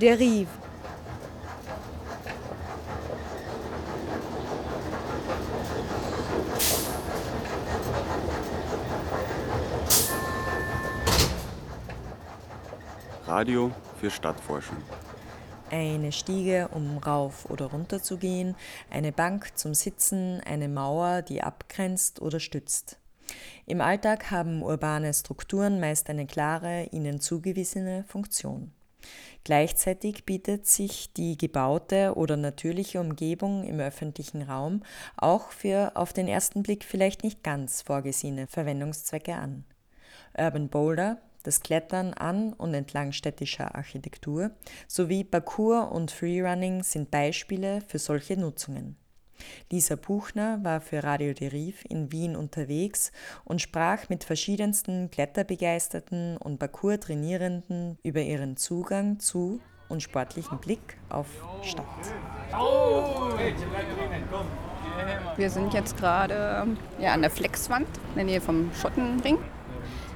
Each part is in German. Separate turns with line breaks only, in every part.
Derive.
Radio für Stadtforschung.
Eine Stiege, um rauf oder runter zu gehen, eine Bank zum Sitzen, eine Mauer, die abgrenzt oder stützt. Im Alltag haben urbane Strukturen meist eine klare, ihnen zugewiesene Funktion. Gleichzeitig bietet sich die gebaute oder natürliche Umgebung im öffentlichen Raum auch für auf den ersten Blick vielleicht nicht ganz vorgesehene Verwendungszwecke an. Urban Boulder, das Klettern an und entlang städtischer Architektur sowie Parkour und Freerunning sind Beispiele für solche Nutzungen. Lisa Buchner war für Radio Deriv in Wien unterwegs und sprach mit verschiedensten Kletterbegeisterten und Parkour-Trainierenden über ihren Zugang zu und sportlichen Blick auf Stadt.
Wir sind jetzt gerade ja, an der Flexwand in der Nähe vom Schottenring.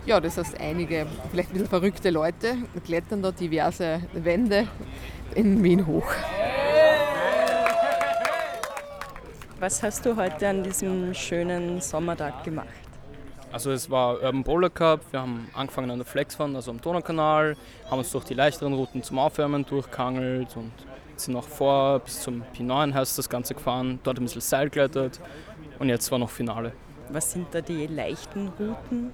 Ja, das heißt, einige vielleicht ein bisschen verrückte Leute klettern dort diverse Wände in Wien hoch.
Was hast du heute an diesem schönen Sommertag gemacht?
Also es war Urban Bowler Cup, wir haben angefangen an der Flexwand, also am Donaukanal, haben uns durch die leichteren Routen zum Aufwärmen durchgehangelt und sind noch vor bis zum P9 heißt das Ganze gefahren, dort ein bisschen Seil geklettert und jetzt war noch Finale.
Was sind da die leichten Routen?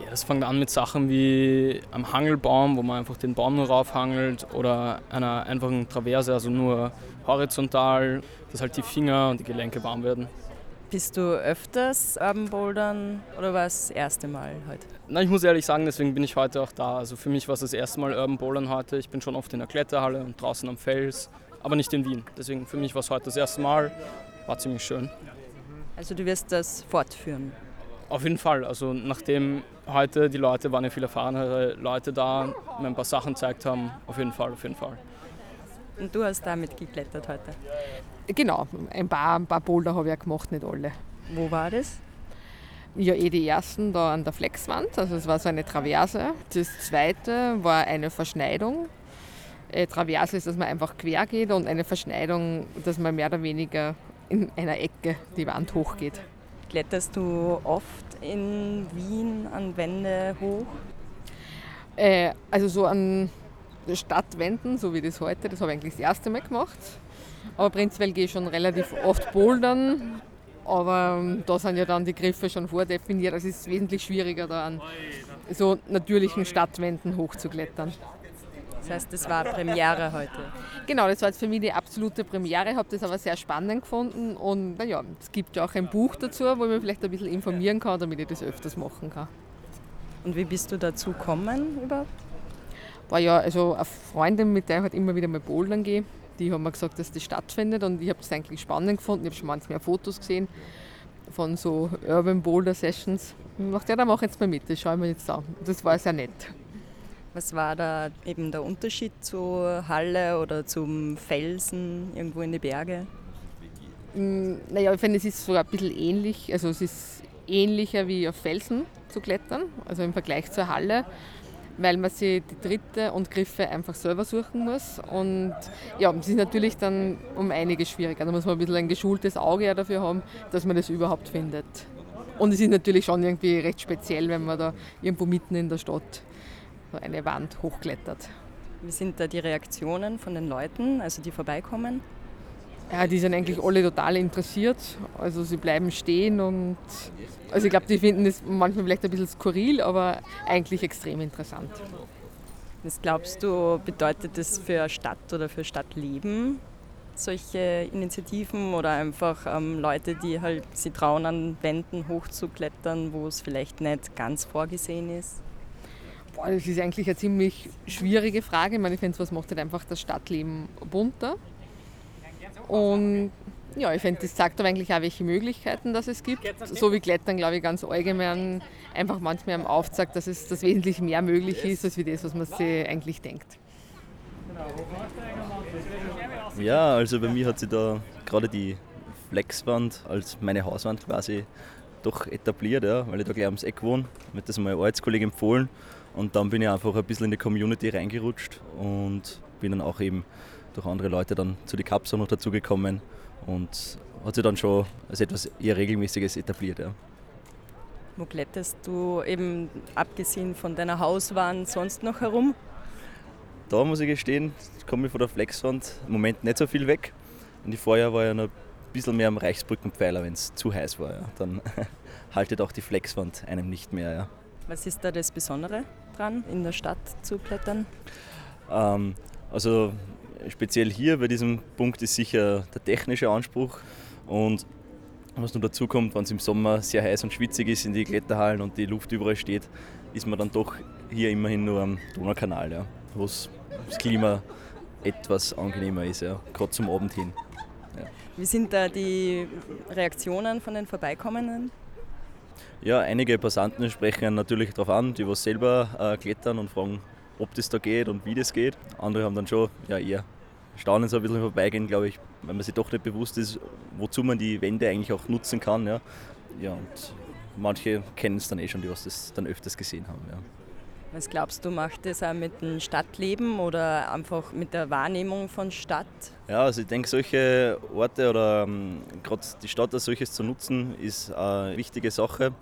Ja, das fängt an mit Sachen wie am Hangelbaum, wo man einfach den Baum nur raufhangelt oder einer einfachen Traverse, also nur horizontal, dass halt die Finger und die Gelenke warm werden.
Bist du öfters Urban Bouldern oder war es das erste Mal heute?
Na, ich muss ehrlich sagen, deswegen bin ich heute auch da. Also für mich war es das erste Mal Urban Bouldern heute. Ich bin schon oft in der Kletterhalle und draußen am Fels, aber nicht in Wien. Deswegen für mich war es heute das erste Mal. War ziemlich schön.
Also du wirst das fortführen?
Auf jeden Fall. Also nachdem heute die Leute, waren ja viel erfahrenere Leute da, mir ein paar Sachen gezeigt haben, auf jeden Fall, auf jeden Fall.
Und du hast damit geklettert heute?
Genau, ein paar, ein paar Boulder habe ich ja gemacht, nicht alle.
Wo war das?
Ja, eh die ersten da an der Flexwand, also es war so eine Traverse. Das zweite war eine Verschneidung. Äh, Traverse ist, dass man einfach quer geht und eine Verschneidung, dass man mehr oder weniger in einer Ecke die Wand hochgeht.
Kletterst du oft in Wien an Wände hoch?
Äh, also so an Stadtwänden, so wie das heute, das habe ich eigentlich das erste Mal gemacht. Aber prinzipiell gehe ich schon relativ oft bouldern. Aber ähm, da sind ja dann die Griffe schon vordefiniert. Also es ist wesentlich schwieriger, da an so natürlichen Stadtwänden hochzuklettern.
Das heißt, das war Premiere heute.
Genau, das war jetzt für mich die absolute Premiere, habe das aber sehr spannend gefunden und naja, es gibt ja auch ein Buch dazu, wo ich mich vielleicht ein bisschen informieren kann, damit ich das öfters machen kann.
Und wie bist du dazu gekommen überhaupt?
War ja also eine Freundin, mit der ich halt immer wieder mal bouldern gehe, die haben mir gesagt, dass das stattfindet und ich habe das eigentlich spannend gefunden. Ich habe schon manchmal Fotos gesehen von so Urban Boulder Sessions. Ich dachte, ja, da mache ich jetzt mal mit, das schaue ich mir jetzt an. Das war sehr nett.
Was war da eben der Unterschied zur Halle oder zum Felsen irgendwo in die Berge?
Naja, ich finde, es ist sogar ein bisschen ähnlich. Also es ist ähnlicher wie auf Felsen zu klettern, also im Vergleich zur Halle, weil man sich die Tritte und Griffe einfach selber suchen muss. Und ja, es ist natürlich dann um einiges schwieriger. Da muss man ein bisschen ein geschultes Auge dafür haben, dass man das überhaupt findet. Und es ist natürlich schon irgendwie recht speziell, wenn man da irgendwo mitten in der Stadt eine Wand hochklettert.
Wie sind da die Reaktionen von den Leuten, also die vorbeikommen?
Ja, die sind eigentlich alle total interessiert. Also sie bleiben stehen und also ich glaube, die finden es manchmal vielleicht ein bisschen skurril, aber eigentlich extrem interessant.
Was glaubst du, bedeutet das für Stadt oder für Stadtleben, solche Initiativen oder einfach ähm, Leute, die halt sie trauen, an Wänden hochzuklettern, wo es vielleicht nicht ganz vorgesehen ist?
Boah, das ist eigentlich eine ziemlich schwierige Frage. Ich meine, ich finde, was macht halt einfach das Stadtleben bunter? Und ja, ich finde, das zeigt aber eigentlich auch, welche Möglichkeiten das es gibt. So wie Klettern, glaube ich, ganz allgemein einfach manchmal aufzeigt, dass es dass wesentlich mehr möglich ist, als wie das, was man sich eigentlich denkt.
Ja, also bei mir hat sich da gerade die Flexwand als meine Hauswand quasi doch etabliert, ja, weil ich da gleich ums Eck wohne. Ich habe das mal als Arbeitskollege empfohlen und dann bin ich einfach ein bisschen in die Community reingerutscht und bin dann auch eben durch andere Leute dann zu den Cups auch noch dazugekommen und hat sich dann schon als etwas eher regelmäßiges etabliert. Ja.
Wo kletterst du eben abgesehen von deiner Hauswand sonst noch herum?
Da muss ich gestehen, komme ich von der Flexwand im Moment nicht so viel weg. Und die Vorjahr war ja noch ein bisschen mehr am Reichsbrückenpfeiler, wenn es zu heiß war. Ja. Dann haltet auch die Flexwand einem nicht mehr. Ja.
Was ist da das Besondere dran, in der Stadt zu klettern?
Ähm, also speziell hier bei diesem Punkt ist sicher der technische Anspruch und was noch dazu kommt, wenn es im Sommer sehr heiß und schwitzig ist in die Kletterhallen und die Luft überall steht, ist man dann doch hier immerhin nur am Donaukanal, ja, wo das Klima etwas angenehmer ist, ja, gerade zum Abend hin.
Ja. Wie sind da die Reaktionen von den Vorbeikommenden?
Ja, einige Passanten sprechen natürlich darauf an, die was selber äh, klettern und fragen, ob das da geht und wie das geht. Andere haben dann schon ja, eher Staunen so ein bisschen vorbeigehen, glaube ich, weil man sich doch nicht bewusst ist, wozu man die Wände eigentlich auch nutzen kann. Ja, ja und manche kennen es dann eh schon, die was das dann öfters gesehen haben. Ja.
Was glaubst du, macht das auch mit dem Stadtleben oder einfach mit der Wahrnehmung von Stadt?
Ja, also ich denke, solche Orte oder ähm, gerade die Stadt als solches zu nutzen, ist eine wichtige Sache,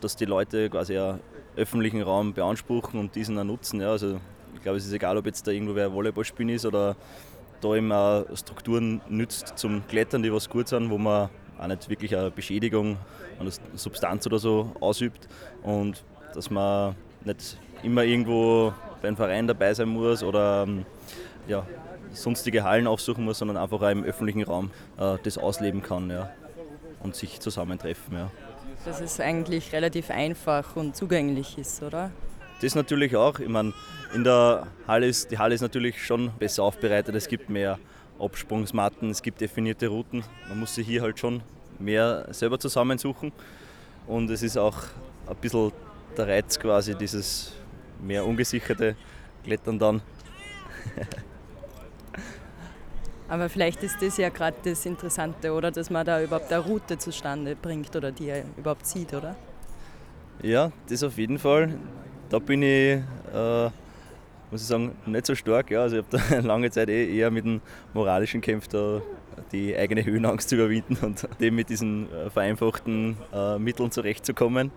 dass die Leute quasi einen öffentlichen Raum beanspruchen und diesen auch nutzen. Ja, also ich glaube, es ist egal, ob jetzt da irgendwo wer Volleyball spielen ist oder da eben auch Strukturen nützt zum Klettern, die was gut sind, wo man auch nicht wirklich eine Beschädigung an der Substanz oder so ausübt und dass man nicht immer irgendwo beim Verein dabei sein muss oder ähm, ja, sonstige Hallen aufsuchen muss, sondern einfach auch im öffentlichen Raum äh, das ausleben kann ja, und sich zusammentreffen. Ja.
Dass es eigentlich relativ einfach und zugänglich ist, oder?
Das natürlich auch. Ich meine, in der Halle ist die Halle ist natürlich schon besser aufbereitet. Es gibt mehr Absprungsmatten, es gibt definierte Routen. Man muss sich hier halt schon mehr selber zusammensuchen. Und es ist auch ein bisschen der Reiz quasi, dieses mehr ungesicherte Klettern dann.
Aber vielleicht ist das ja gerade das Interessante, oder? Dass man da überhaupt eine Route zustande bringt oder die er überhaupt sieht, oder?
Ja, das auf jeden Fall. Da bin ich, äh, muss ich sagen, nicht so stark. Ja. Also ich habe da lange Zeit eh eher mit dem moralischen Kampf da die eigene Höhenangst zu überwinden und dem mit diesen äh, vereinfachten äh, Mitteln zurechtzukommen.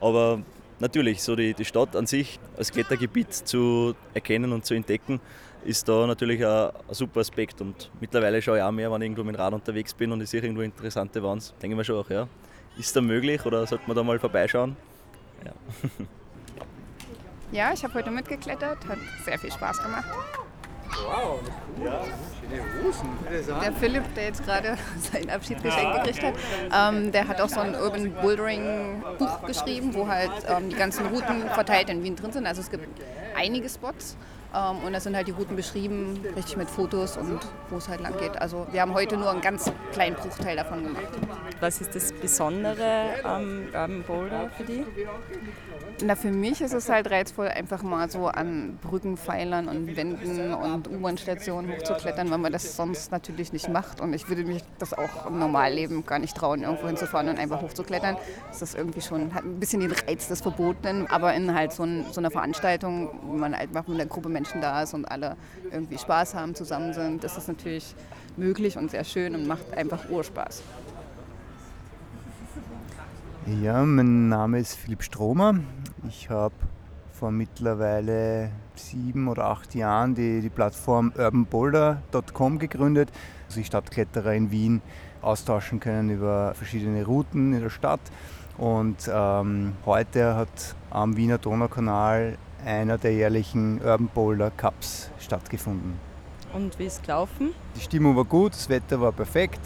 Aber natürlich, so die, die Stadt an sich als Klettergebiet zu erkennen und zu entdecken, ist da natürlich ein, ein, super Aspekt. Und mittlerweile schaue ich auch mehr, wenn ich irgendwo mit dem Rad unterwegs bin und ich sehe irgendwo interessante Wands. Denke ich mir schon auch, ja, ist da möglich oder sollte man da mal vorbeischauen? Ja,
ja ich habe heute mitgeklettert, hat sehr viel Spaß gemacht. Wow, ja, schöne Hosen. Der Philipp, der jetzt gerade sein Abschiedsgeschenk gekriegt hat, ähm, der hat auch so ein Urban Bouldering Buch geschrieben, wo halt ähm, die ganzen Routen verteilt in Wien drin sind. Also es gibt einige Spots und da sind halt die Routen beschrieben, richtig mit Fotos und wo es halt lang geht. Also wir haben heute nur einen ganz kleinen Bruchteil davon gemacht.
Was ist das Besondere am Urban Boulder für die?
Na, für mich ist es halt reizvoll, einfach mal so an Brückenpfeilern und Wänden und U-Bahn-Stationen hochzuklettern, weil man das sonst natürlich nicht macht. Und ich würde mich das auch im Normalleben gar nicht trauen, irgendwo hinzufahren und einfach hochzuklettern. Das ist irgendwie schon, hat ein bisschen den Reiz des Verbotenen, aber in halt so, ein, so einer Veranstaltung, wo man einfach mit einer Gruppe Menschen da ist und alle irgendwie Spaß haben, zusammen sind, ist das natürlich möglich und sehr schön und macht einfach Urspaß.
Ja, mein Name ist Philipp Stromer. Ich habe vor mittlerweile sieben oder acht Jahren die, die Plattform urbanboulder.com gegründet, wo sich Stadtkletterer in Wien austauschen können über verschiedene Routen in der Stadt. Und ähm, heute hat am Wiener Donaukanal einer der jährlichen Urban Boulder Cups stattgefunden.
Und wie ist es gelaufen?
Die Stimmung war gut, das Wetter war perfekt.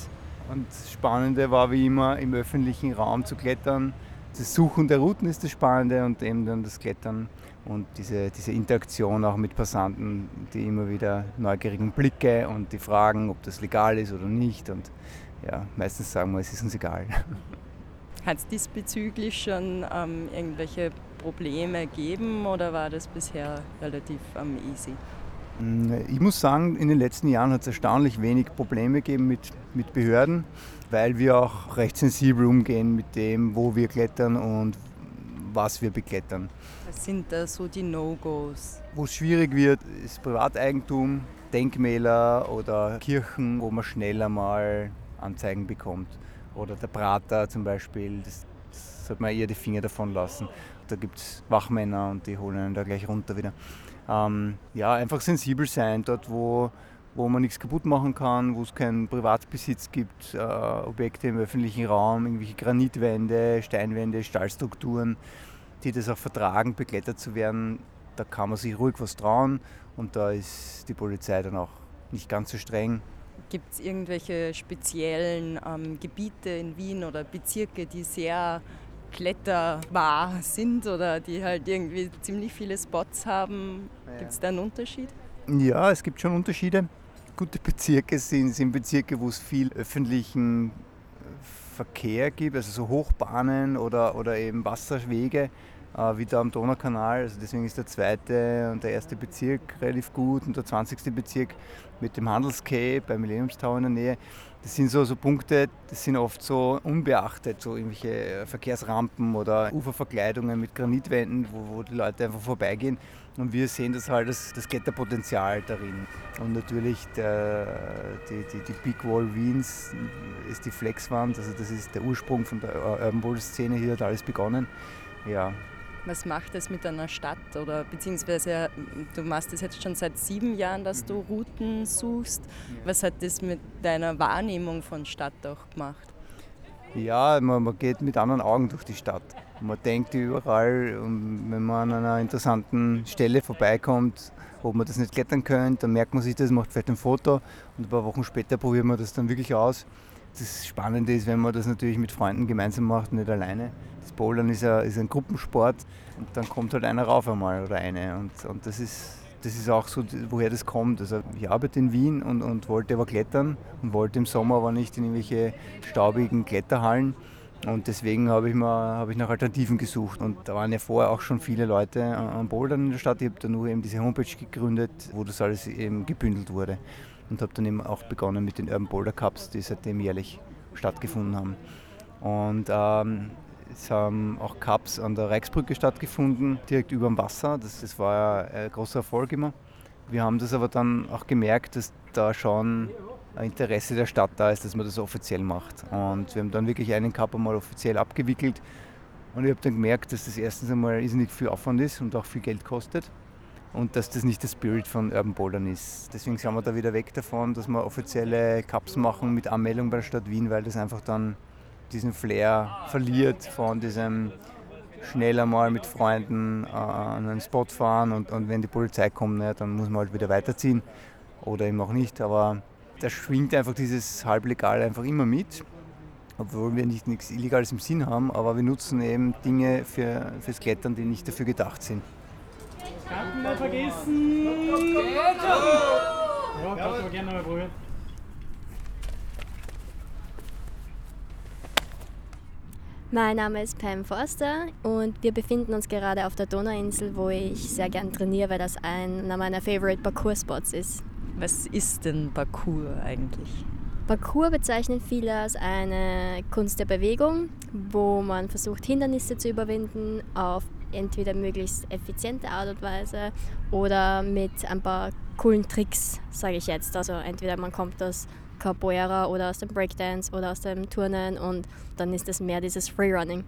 Und das Spannende war wie immer im öffentlichen Raum zu klettern das Suchen der Routen ist das Spannende und eben dann das Klettern und diese, diese Interaktion auch mit Passanten, die immer wieder neugierigen Blicke und die Fragen, ob das legal ist oder nicht. Und ja, meistens sagen wir, es ist uns egal.
Hat es diesbezüglich schon ähm, irgendwelche Probleme gegeben oder war das bisher relativ ähm, easy?
Mm, ich muss sagen, in den letzten Jahren hat es erstaunlich wenig Probleme gegeben mit, mit Behörden weil wir auch recht sensibel umgehen mit dem, wo wir klettern und was wir beklettern.
Was sind da so die No-Gos?
Wo es schwierig wird, ist Privateigentum, Denkmäler oder Kirchen, wo man schneller mal Anzeigen bekommt. Oder der Prater zum Beispiel, das, das sollte man eher die Finger davon lassen. Da gibt es Wachmänner und die holen einen da gleich runter wieder. Ähm, ja, einfach sensibel sein, dort wo, wo man nichts kaputt machen kann, wo es keinen Privatbesitz gibt, äh, Objekte im öffentlichen Raum, irgendwelche Granitwände, Steinwände, Stahlstrukturen, die das auch vertragen, begleitet zu werden, da kann man sich ruhig was trauen und da ist die Polizei dann auch nicht ganz so streng.
Gibt es irgendwelche speziellen ähm, Gebiete in Wien oder Bezirke, die sehr kletterbar sind oder die halt irgendwie ziemlich viele Spots haben? Gibt es da einen Unterschied?
Ja, es gibt schon Unterschiede. Gute Bezirke sind, sind Bezirke, wo es viel öffentlichen Verkehr gibt, also so Hochbahnen oder, oder eben Wasserwege, äh, wie da am Donaukanal. Also deswegen ist der zweite und der erste Bezirk relativ gut und der 20. Bezirk mit dem Handelscape beim Millenniumstower in der Nähe. Das sind so, so Punkte, das sind oft so unbeachtet, so irgendwelche Verkehrsrampen oder Uferverkleidungen mit Granitwänden, wo, wo die Leute einfach vorbeigehen. Und wir sehen das halt, das, das Kletterpotenzial darin. Und natürlich der, die, die, die Big Wall Wiens ist die Flexwand, also das ist der Ursprung von der Urban Bowl Szene, hier hat alles begonnen. Ja,
was macht es mit einer Stadt? Oder beziehungsweise du machst es jetzt schon seit sieben Jahren, dass du Routen suchst. Was hat das mit deiner Wahrnehmung von Stadt auch gemacht?
Ja, man, man geht mit anderen Augen durch die Stadt. Man denkt überall, wenn man an einer interessanten Stelle vorbeikommt, ob man das nicht klettern könnte, dann merkt man sich das, macht vielleicht ein Foto und ein paar Wochen später probiert man das dann wirklich aus. Das Spannende ist, wenn man das natürlich mit Freunden gemeinsam macht, nicht alleine. Das Bouldern ist, ein, ist ein Gruppensport und dann kommt halt einer rauf einmal oder eine. Und, und das, ist, das ist auch so, woher das kommt. Also ich arbeite in Wien und, und wollte aber klettern und wollte im Sommer aber nicht in irgendwelche staubigen Kletterhallen. Und deswegen habe ich, hab ich nach Alternativen gesucht. Und da waren ja vorher auch schon viele Leute am Bouldern in der Stadt. Ich habe dann nur eben diese Homepage gegründet, wo das alles eben gebündelt wurde. Und habe dann eben auch begonnen mit den Urban Boulder Cups, die seitdem jährlich stattgefunden haben. Und ähm, es haben auch Cups an der Reichsbrücke stattgefunden, direkt über dem Wasser. Das, das war ja ein großer Erfolg immer. Wir haben das aber dann auch gemerkt, dass da schon ein Interesse der Stadt da ist, dass man das offiziell macht. Und wir haben dann wirklich einen Cup einmal offiziell abgewickelt. Und ich habe dann gemerkt, dass das erstens einmal irrsinnig viel Aufwand ist und auch viel Geld kostet. Und dass das nicht der Spirit von Urban Bouldern ist. Deswegen sind wir da wieder weg davon, dass wir offizielle Cups machen mit Anmeldung bei der Stadt Wien, weil das einfach dann diesen Flair verliert von diesem schneller mal mit Freunden äh, an einen Spot fahren und, und wenn die Polizei kommt, ne, dann muss man halt wieder weiterziehen oder eben auch nicht. Aber da schwingt einfach dieses Halblegal einfach immer mit, obwohl wir nicht nichts Illegales im Sinn haben, aber wir nutzen eben Dinge für, fürs Klettern, die nicht dafür gedacht sind.
Karten nicht vergessen! Ja, kannst du aber gerne mal probieren.
Mein Name ist Pam Forster und wir befinden uns gerade auf der Donauinsel, wo ich sehr gern trainiere, weil das einer meiner Favorite Parcours-Spots ist.
Was ist denn Parcours eigentlich?
Parcours bezeichnen viele als eine Kunst der Bewegung, wo man versucht, Hindernisse zu überwinden auf entweder möglichst effiziente Art und Weise oder mit ein paar coolen Tricks, sage ich jetzt. Also entweder man kommt aus Capoeira oder aus dem Breakdance oder aus dem Turnen und dann ist es mehr dieses Freerunning.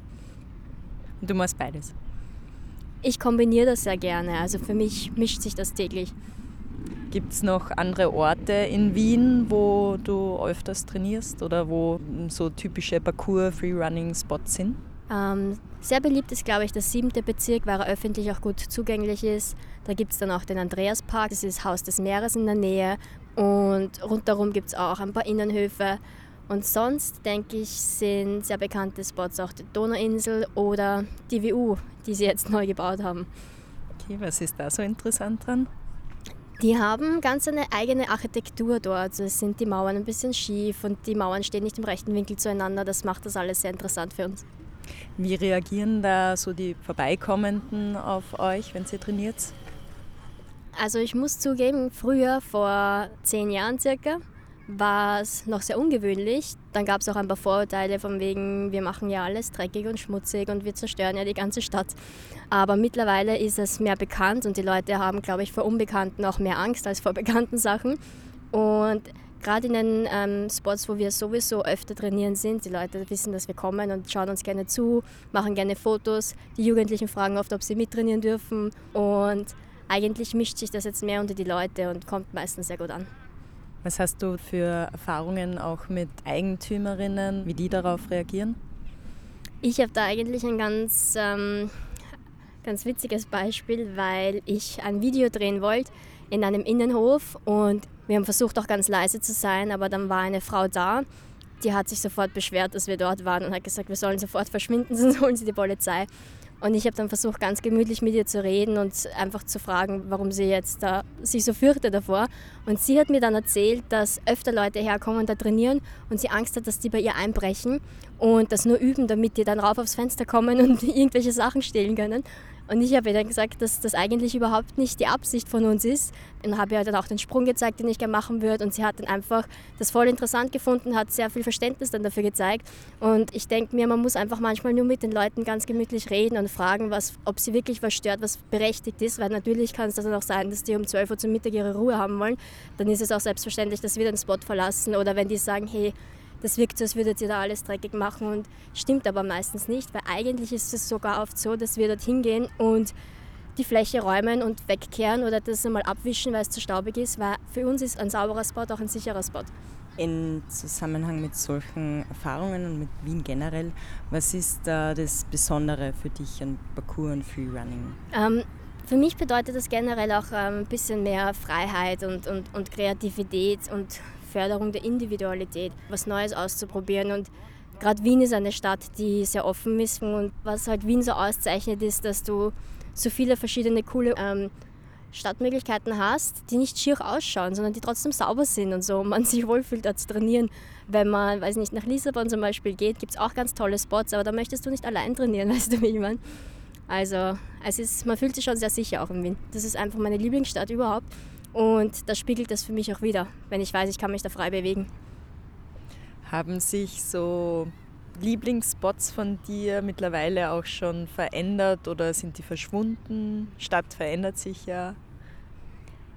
Du machst beides?
Ich kombiniere das sehr gerne, also für mich mischt sich das täglich.
Gibt es noch andere Orte in Wien, wo du öfters trainierst oder wo so typische Parcours-Freerunning-Spots sind?
Ähm, sehr beliebt ist, glaube ich, der siebte Bezirk, weil er öffentlich auch gut zugänglich ist. Da gibt es dann auch den Andreaspark, das ist das Haus des Meeres in der Nähe. Und rundherum gibt es auch ein paar Innenhöfe. Und sonst, denke ich, sind sehr bekannte Spots auch die Donauinsel oder die WU, die sie jetzt neu gebaut haben.
Okay, was ist da so interessant dran?
Die haben ganz eine eigene Architektur dort. Also es sind die Mauern ein bisschen schief und die Mauern stehen nicht im rechten Winkel zueinander. Das macht das alles sehr interessant für uns.
Wie reagieren da so die Vorbeikommenden auf euch, wenn sie trainiert?
Also ich muss zugeben, früher, vor zehn Jahren circa, war es noch sehr ungewöhnlich. Dann gab es auch ein paar Vorurteile von wegen, wir machen ja alles dreckig und schmutzig und wir zerstören ja die ganze Stadt. Aber mittlerweile ist es mehr bekannt und die Leute haben, glaube ich, vor Unbekannten auch mehr Angst als vor bekannten Sachen. Und gerade in den ähm, Spots, wo wir sowieso öfter trainieren sind, die Leute wissen, dass wir kommen und schauen uns gerne zu, machen gerne Fotos. Die Jugendlichen fragen oft, ob sie mittrainieren dürfen. Und eigentlich mischt sich das jetzt mehr unter die Leute und kommt meistens sehr gut an.
Was hast du für Erfahrungen auch mit Eigentümerinnen, wie die darauf reagieren?
Ich habe da eigentlich ein ganz, ähm, ganz witziges Beispiel, weil ich ein Video drehen wollte in einem Innenhof und wir haben versucht auch ganz leise zu sein, aber dann war eine Frau da, die hat sich sofort beschwert, dass wir dort waren und hat gesagt, wir sollen sofort verschwinden, sonst holen sie die Polizei. Und ich habe dann versucht, ganz gemütlich mit ihr zu reden und einfach zu fragen, warum sie jetzt da sich so fürchtet davor. Und sie hat mir dann erzählt, dass öfter Leute herkommen, da trainieren und sie Angst hat, dass die bei ihr einbrechen und das nur üben, damit die dann rauf aufs Fenster kommen und irgendwelche Sachen stehlen können. Und ich habe ihr dann gesagt, dass das eigentlich überhaupt nicht die Absicht von uns ist. Und habe ihr dann auch den Sprung gezeigt, den ich gerne machen würde. Und sie hat dann einfach das voll interessant gefunden, hat sehr viel Verständnis dann dafür gezeigt. Und ich denke mir, man muss einfach manchmal nur mit den Leuten ganz gemütlich reden und fragen, was, ob sie wirklich was stört, was berechtigt ist. Weil natürlich kann es dann auch sein, dass die um 12 Uhr zum Mittag ihre Ruhe haben wollen. Dann ist es auch selbstverständlich, dass wir den Spot verlassen. Oder wenn die sagen, hey, das wirkt so, als würdet ihr da alles dreckig machen und stimmt aber meistens nicht, weil eigentlich ist es sogar oft so, dass wir dort hingehen und die Fläche räumen und wegkehren oder das einmal abwischen, weil es zu staubig ist, weil für uns ist ein sauberer Spot auch ein sicherer Spot.
In Zusammenhang mit solchen Erfahrungen und mit Wien generell, was ist da das Besondere für dich an Parkour und Freerunning?
Ähm, für mich bedeutet das generell auch ähm, ein bisschen mehr Freiheit und, und, und Kreativität und Förderung der Individualität, was Neues auszuprobieren. Und gerade Wien ist eine Stadt, die sehr offen ist. Und was halt Wien so auszeichnet, ist, dass du so viele verschiedene coole ähm, Stadtmöglichkeiten hast, die nicht schier ausschauen, sondern die trotzdem sauber sind und so man sich wohlfühlt, da zu trainieren. Wenn man, weiß nicht, nach Lissabon zum Beispiel geht, gibt es auch ganz tolle Spots, aber da möchtest du nicht allein trainieren, weißt du, wie ich meine? Also es ist, man fühlt sich schon sehr sicher auch in Wien. Das ist einfach meine Lieblingsstadt überhaupt. Und das spiegelt das für mich auch wieder, wenn ich weiß, ich kann mich da frei bewegen.
Haben sich so Lieblingsspots von dir mittlerweile auch schon verändert oder sind die verschwunden? Stadt verändert sich ja.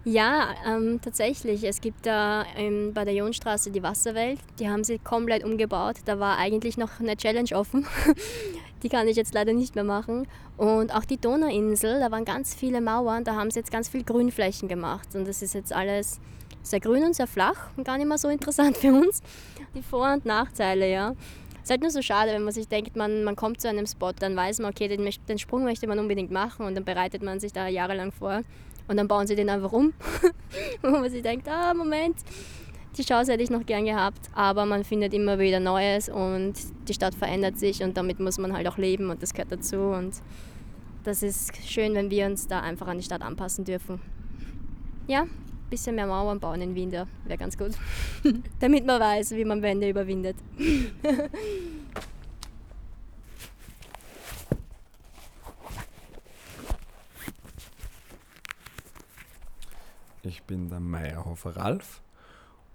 Ja, ähm, tatsächlich. Es gibt da ähm, bei der Jonstraße die Wasserwelt. Die haben sie komplett umgebaut. Da war eigentlich noch eine Challenge offen. die kann ich jetzt leider nicht mehr machen. Und auch die Donauinsel, da waren ganz viele Mauern. Da haben sie jetzt ganz viele Grünflächen gemacht. Und das ist jetzt alles sehr grün und sehr flach und gar nicht mehr so interessant für uns. Die Vor- und Nachteile, ja. Es ist halt nur so schade, wenn man sich denkt, man, man kommt zu einem Spot, dann weiß man, okay, den, den Sprung möchte man unbedingt machen und dann bereitet man sich da jahrelang vor. Und dann bauen sie den einfach um. Wo man sich denkt, ah, Moment, die Chance hätte ich noch gern gehabt. Aber man findet immer wieder Neues und die Stadt verändert sich und damit muss man halt auch leben und das gehört dazu. Und das ist schön, wenn wir uns da einfach an die Stadt anpassen dürfen. Ja, ein bisschen mehr Mauern bauen in Wien, wäre ganz gut. damit man weiß, wie man Wände überwindet.
Ich bin der Meierhofer Ralf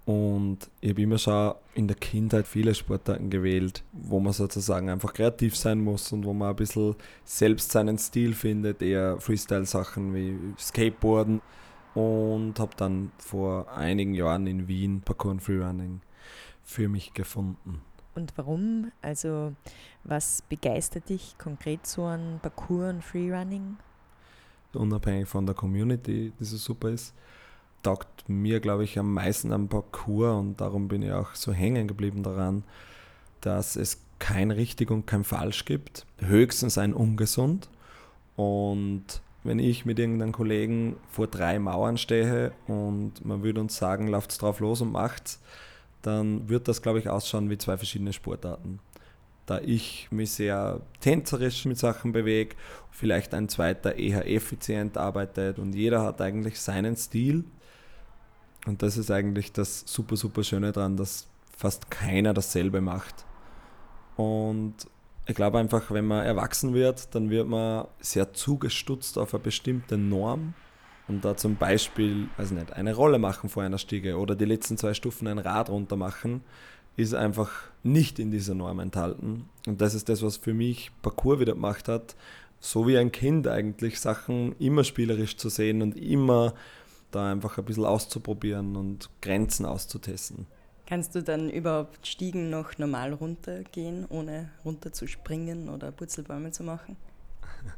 und ich habe immer schon in der Kindheit viele Sportarten gewählt, wo man sozusagen einfach kreativ sein muss und wo man ein bisschen selbst seinen Stil findet, eher Freestyle-Sachen wie Skateboarden. Und habe dann vor einigen Jahren in Wien Parkour und Freerunning für mich gefunden.
Und warum? Also, was begeistert dich konkret so an Parkour und Freerunning?
Unabhängig von der Community, die so super ist, taugt mir, glaube ich, am meisten am Parcours und darum bin ich auch so hängen geblieben daran, dass es kein richtig und kein falsch gibt, höchstens ein ungesund. Und wenn ich mit irgendeinem Kollegen vor drei Mauern stehe und man würde uns sagen, lauft's drauf los und macht's, dann wird das, glaube ich, ausschauen wie zwei verschiedene Sportarten. Da ich mich sehr tänzerisch mit Sachen bewege, vielleicht ein zweiter eher effizient arbeitet und jeder hat eigentlich seinen Stil, und das ist eigentlich das super, super Schöne daran, dass fast keiner dasselbe macht. Und ich glaube einfach, wenn man erwachsen wird, dann wird man sehr zugestutzt auf eine bestimmte Norm. und da zum Beispiel, also nicht, eine Rolle machen vor einer Stiege oder die letzten zwei Stufen ein Rad runter machen, ist einfach nicht in dieser Norm enthalten. Und das ist das, was für mich Parcours wieder gemacht hat, so wie ein Kind eigentlich, Sachen immer spielerisch zu sehen und immer da einfach ein bisschen auszuprobieren und Grenzen auszutesten.
Kannst du dann überhaupt Stiegen noch normal runtergehen, ohne runterzuspringen oder Purzelbäume zu machen?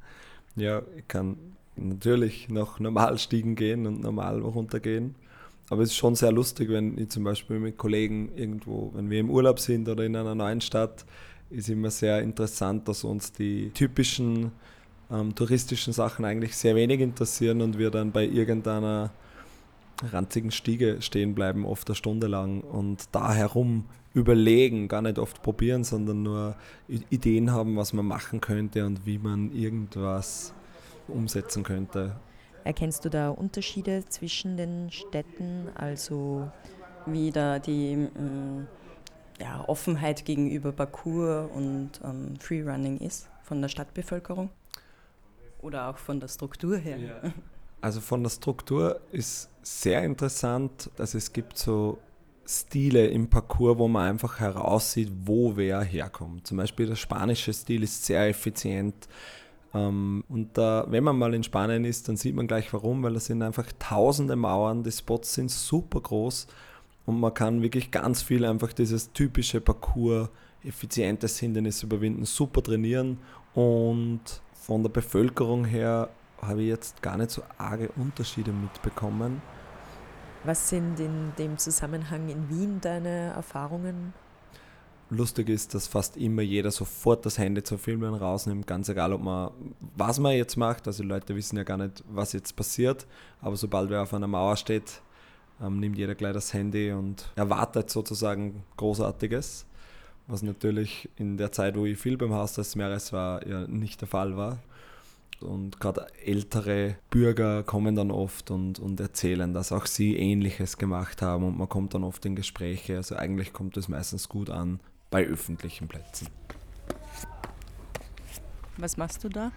Ja, ich kann natürlich noch normal Stiegen gehen und normal runtergehen. Aber es ist schon sehr lustig, wenn ich zum Beispiel mit Kollegen irgendwo, wenn wir im Urlaub sind oder in einer neuen Stadt, ist immer sehr interessant, dass uns die typischen ähm, touristischen Sachen eigentlich sehr wenig interessieren und wir dann bei irgendeiner ranzigen Stiege stehen bleiben, oft eine Stunde lang und da herum überlegen, gar nicht oft probieren, sondern nur Ideen haben, was man machen könnte und wie man irgendwas umsetzen könnte.
Erkennst du da Unterschiede zwischen den Städten, also
wie da die ähm, ja, Offenheit gegenüber Parcours und ähm, Freerunning ist von der Stadtbevölkerung? Oder auch von der Struktur her? Ja.
Also von der Struktur ist sehr interessant, dass es gibt so Stile im Parcours, wo man einfach heraussieht, wo wer herkommt. Zum Beispiel der spanische Stil ist sehr effizient. Ähm, und da, wenn man mal in Spanien ist, dann sieht man gleich warum, weil das sind einfach tausende Mauern, die Spots sind super groß und man kann wirklich ganz viel einfach dieses typische Parcours, effizientes Hindernis überwinden, super trainieren und von der Bevölkerung her habe ich jetzt gar nicht so arge Unterschiede mitbekommen.
Was sind in dem Zusammenhang in Wien deine Erfahrungen?
Lustig ist, dass fast immer jeder sofort das Handy zum Filmen rausnimmt, ganz egal, ob man was man jetzt macht. Also Leute wissen ja gar nicht, was jetzt passiert, aber sobald wer auf einer Mauer steht, ähm, nimmt jeder gleich das Handy und erwartet sozusagen Großartiges, was natürlich in der Zeit, wo ich viel beim Haus des Meeres war, ja nicht der Fall war. Und gerade ältere Bürger kommen dann oft und, und erzählen, dass auch sie Ähnliches gemacht haben und man kommt dann oft in Gespräche. Also eigentlich kommt es meistens gut an bei öffentlichen Plätzen.
Was machst du da?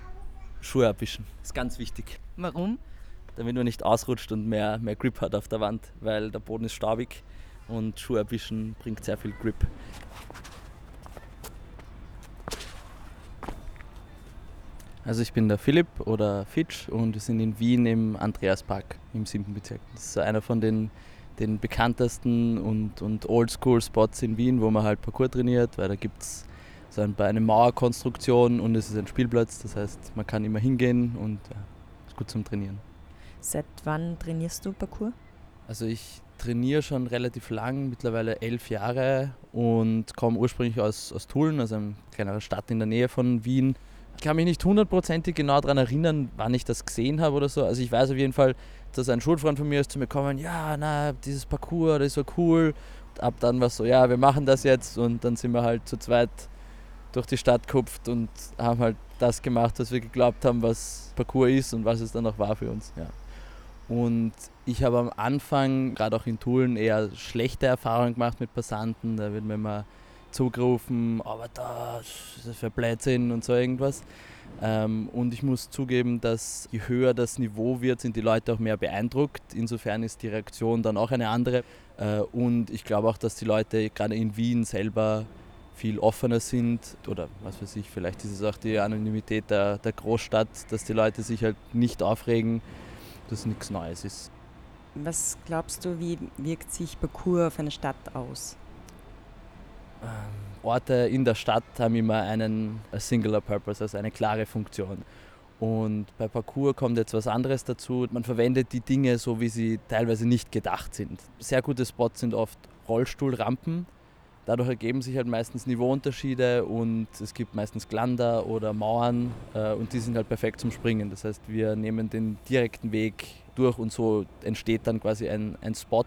Schuhe abwischen, ist ganz wichtig.
Warum?
Damit man nicht ausrutscht und mehr, mehr Grip hat auf der Wand, weil der Boden ist staubig und Schuhe abwischen bringt sehr viel Grip. Also ich bin der Philipp oder Fitch und wir sind in Wien im Andreaspark im 7. Bezirk. Das ist einer von den, den bekanntesten und, und Oldschool-Spots in Wien, wo man halt Parkour trainiert, weil da gibt es so ein, eine Mauerkonstruktion und es ist ein Spielplatz. Das heißt, man kann immer hingehen und ja, ist gut zum Trainieren.
Seit wann trainierst du Parkour?
Also ich trainiere schon relativ lang, mittlerweile elf Jahre und komme ursprünglich aus, aus Tulln, also einer kleineren Stadt in der Nähe von Wien ich kann mich nicht hundertprozentig genau daran erinnern, wann ich das gesehen habe oder so. Also ich weiß auf jeden Fall, dass ein Schulfreund von mir ist zu mir gekommen, ja, na, dieses Parcours, das ist so cool. Und ab dann war es so, ja, wir machen das jetzt und dann sind wir halt zu zweit durch die Stadt gekupft und haben halt das gemacht, was wir geglaubt haben, was Parcours ist und was es dann auch war für uns. Ja. Und ich habe am Anfang, gerade auch in Tulln, eher schlechte Erfahrungen gemacht mit Passanten. Da wird mir immer zugerufen, aber da ist das für Blödsinn und so irgendwas. Ähm, und ich muss zugeben, dass je höher das Niveau wird, sind die Leute auch mehr beeindruckt. Insofern ist die Reaktion dann auch eine andere. Äh, und ich glaube auch, dass die Leute gerade in Wien selber viel offener sind oder was weiß ich, vielleicht ist es auch die Anonymität der, der Großstadt, dass die Leute sich halt nicht aufregen, dass nichts Neues ist.
Was glaubst du, wie wirkt sich Parcours auf eine Stadt aus?
Ähm, Orte in der Stadt haben immer einen Singular Purpose, also eine klare Funktion. Und bei Parcours kommt jetzt was anderes dazu. Man verwendet die Dinge so, wie sie teilweise nicht gedacht sind. Sehr gute Spots sind oft Rollstuhlrampen. Dadurch ergeben sich halt meistens Niveauunterschiede und es gibt meistens Glander oder Mauern äh, und die sind halt perfekt zum Springen. Das heißt, wir nehmen den direkten Weg durch und so entsteht dann quasi ein, ein Spot,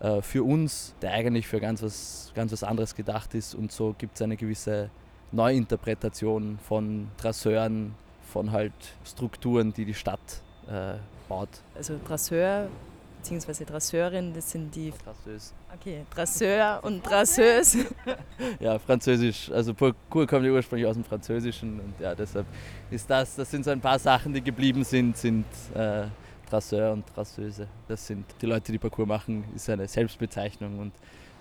äh, für uns, der eigentlich für ganz was, ganz was anderes gedacht ist. Und so gibt es eine gewisse Neuinterpretation von Trasseuren, von halt Strukturen, die die Stadt äh, baut.
Also Trasseur bzw. Trasseurin, das sind die.
Trasseuse.
Okay, Trasseur und Trasseuse.
ja, Französisch. Also Parcours kommt ja ursprünglich aus dem Französischen und ja, deshalb ist das, das sind so ein paar Sachen, die geblieben sind, sind äh, Trasseur und Trasseuse. Das sind die Leute, die Parcours machen, ist eine Selbstbezeichnung und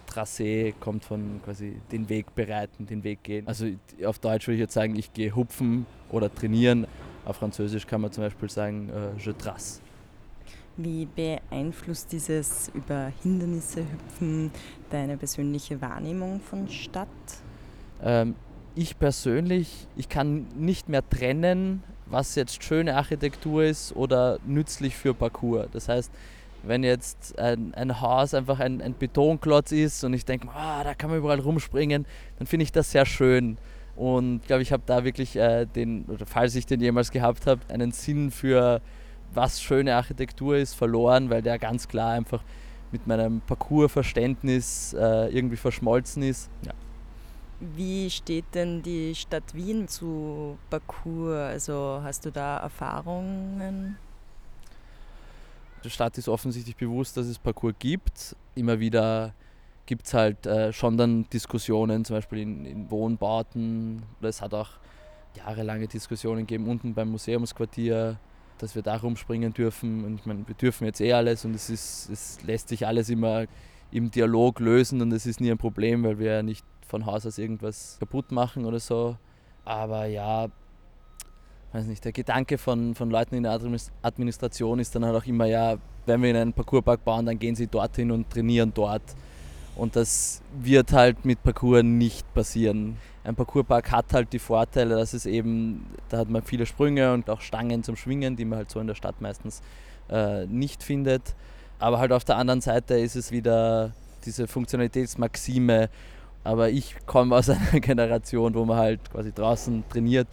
Trassee kommt von quasi den Weg bereiten, den Weg gehen. Also auf Deutsch würde ich jetzt sagen, ich gehe hupfen oder trainieren. Auf Französisch kann man zum Beispiel sagen, äh, je trace.
Wie beeinflusst dieses über Hindernisse hüpfen deine persönliche Wahrnehmung von Stadt?
Ähm, ich persönlich, ich kann nicht mehr trennen, was jetzt schöne Architektur ist oder nützlich für Parcours. Das heißt, wenn jetzt ein, ein Haus einfach ein, ein Betonklotz ist und ich denke, ah, da kann man überall rumspringen, dann finde ich das sehr schön. Und glaube, ich habe da wirklich äh, den, oder falls ich den jemals gehabt habe, einen Sinn für, was schöne Architektur ist, verloren, weil der ganz klar einfach mit meinem Parcoursverständnis äh, irgendwie verschmolzen ist. Ja.
Wie steht denn die Stadt Wien zu Parcours? Also hast du da Erfahrungen?
Der Stadt ist offensichtlich bewusst, dass es Parcours gibt. Immer wieder gibt es halt äh, schon dann Diskussionen, zum Beispiel in, in Wohnbauten. Es hat auch jahrelange Diskussionen gegeben unten beim Museumsquartier, dass wir da rumspringen dürfen. Und ich meine, wir dürfen jetzt eh alles und es, ist, es lässt sich alles immer im Dialog lösen und es ist nie ein Problem, weil wir ja nicht von Haus aus irgendwas kaputt machen oder so. Aber ja, weiß nicht, der Gedanke von, von Leuten in der Administration ist dann halt auch immer, ja, wenn wir in einen Parcourspark bauen, dann gehen sie dorthin und trainieren dort. Und das wird halt mit Parcours nicht passieren. Ein Parcourspark hat halt die Vorteile, dass es eben, da hat man viele Sprünge und auch Stangen zum Schwingen, die man halt so in der Stadt meistens äh, nicht findet. Aber halt auf der anderen Seite ist es wieder diese Funktionalitätsmaxime, aber ich komme aus einer Generation, wo man halt quasi draußen trainiert.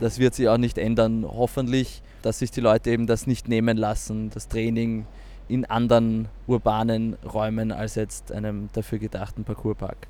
Das wird sich auch nicht ändern, hoffentlich, dass sich die Leute eben das nicht nehmen lassen, das Training in anderen urbanen Räumen als jetzt einem dafür gedachten Parcourspark.